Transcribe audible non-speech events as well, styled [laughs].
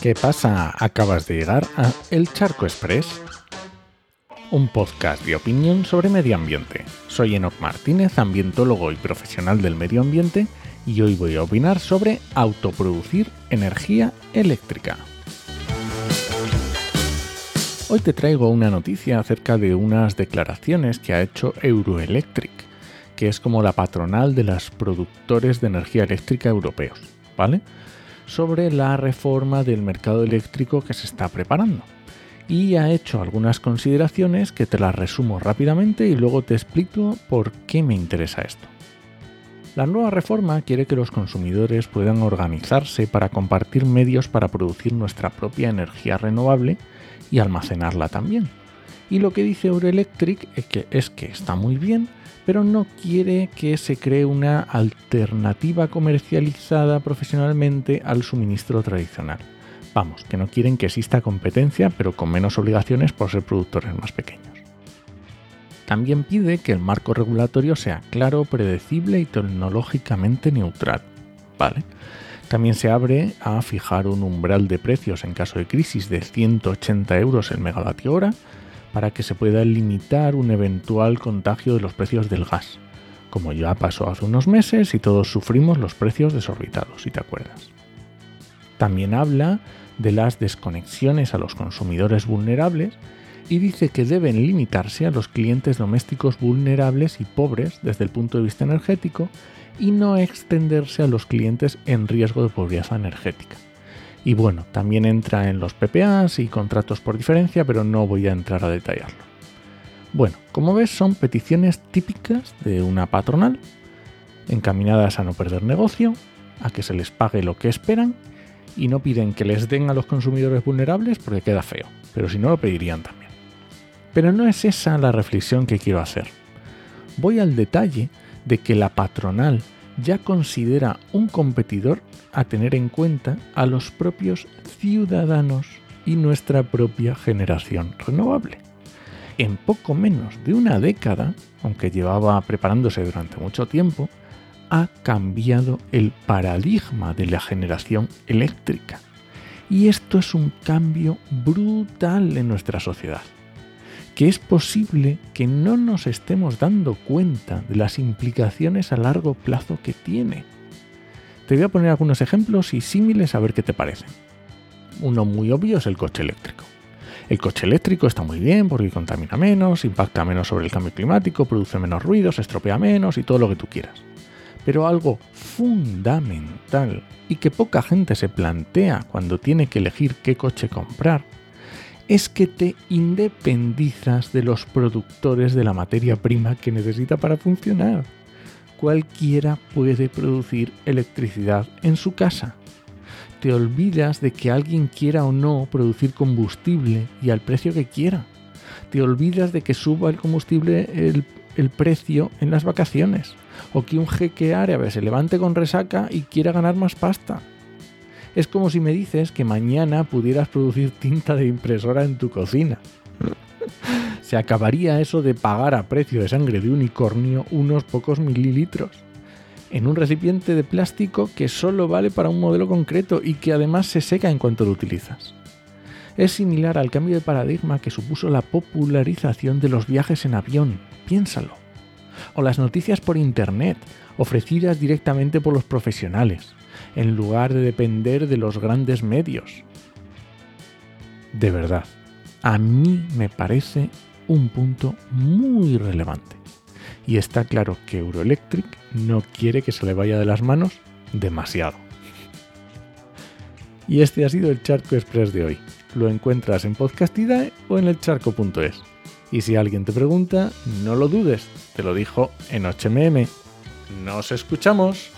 ¿Qué pasa? Acabas de llegar a El Charco Express, un podcast de opinión sobre medio ambiente. Soy Enoch Martínez, ambientólogo y profesional del medio ambiente, y hoy voy a opinar sobre autoproducir energía eléctrica. Hoy te traigo una noticia acerca de unas declaraciones que ha hecho Euroelectric, que es como la patronal de los productores de energía eléctrica europeos, ¿vale? Sobre la reforma del mercado eléctrico que se está preparando. Y ha hecho algunas consideraciones que te las resumo rápidamente y luego te explico por qué me interesa esto. La nueva reforma quiere que los consumidores puedan organizarse para compartir medios para producir nuestra propia energía renovable y almacenarla también. Y lo que dice Euroelectric es que, es que está muy bien, pero no quiere que se cree una alternativa comercializada profesionalmente al suministro tradicional. Vamos, que no quieren que exista competencia, pero con menos obligaciones por ser productores más pequeños. También pide que el marco regulatorio sea claro, predecible y tecnológicamente neutral. ¿Vale? También se abre a fijar un umbral de precios en caso de crisis de 180 euros el megavatio hora para que se pueda limitar un eventual contagio de los precios del gas, como ya pasó hace unos meses y todos sufrimos los precios desorbitados, si te acuerdas. También habla de las desconexiones a los consumidores vulnerables y dice que deben limitarse a los clientes domésticos vulnerables y pobres desde el punto de vista energético y no extenderse a los clientes en riesgo de pobreza energética. Y bueno, también entra en los PPAs y contratos por diferencia, pero no voy a entrar a detallarlo. Bueno, como ves, son peticiones típicas de una patronal, encaminadas a no perder negocio, a que se les pague lo que esperan y no piden que les den a los consumidores vulnerables porque queda feo, pero si no lo pedirían también. Pero no es esa la reflexión que quiero hacer. Voy al detalle de que la patronal ya considera un competidor a tener en cuenta a los propios ciudadanos y nuestra propia generación renovable. En poco menos de una década, aunque llevaba preparándose durante mucho tiempo, ha cambiado el paradigma de la generación eléctrica. Y esto es un cambio brutal en nuestra sociedad que es posible que no nos estemos dando cuenta de las implicaciones a largo plazo que tiene. Te voy a poner algunos ejemplos y símiles a ver qué te parecen. Uno muy obvio es el coche eléctrico. El coche eléctrico está muy bien porque contamina menos, impacta menos sobre el cambio climático, produce menos ruidos, estropea menos y todo lo que tú quieras. Pero algo fundamental y que poca gente se plantea cuando tiene que elegir qué coche comprar es que te independizas de los productores de la materia prima que necesita para funcionar. Cualquiera puede producir electricidad en su casa. Te olvidas de que alguien quiera o no producir combustible y al precio que quiera. Te olvidas de que suba el combustible el, precio en las vacaciones. O que un jeque árabe se levante con resaca y quiera ganar más pasta. Es como si me dices que mañana pudieras producir tinta de impresora en tu cocina. [laughs] Se acabaría eso de pagar a precio de sangre de unicornio unos pocos mililitros en un recipiente de plástico que solo vale para un modelo concreto y que además se seca en cuanto lo utilizas. Es similar al cambio de paradigma que supuso la popularización de los viajes en avión, piénsalo. O las noticias por Internet, ofrecidas directamente por los profesionales en lugar de depender de los grandes medios. De verdad, a mí me parece un punto muy relevante. Y está claro que Euroelectric no quiere que se le vaya de las manos demasiado. Y este ha sido el Charco Express de hoy. Lo encuentras en Podcastidae o en elcharco.es. Y si alguien te pregunta, no lo dudes, te lo dijo en HMM. ¡Nos escuchamos!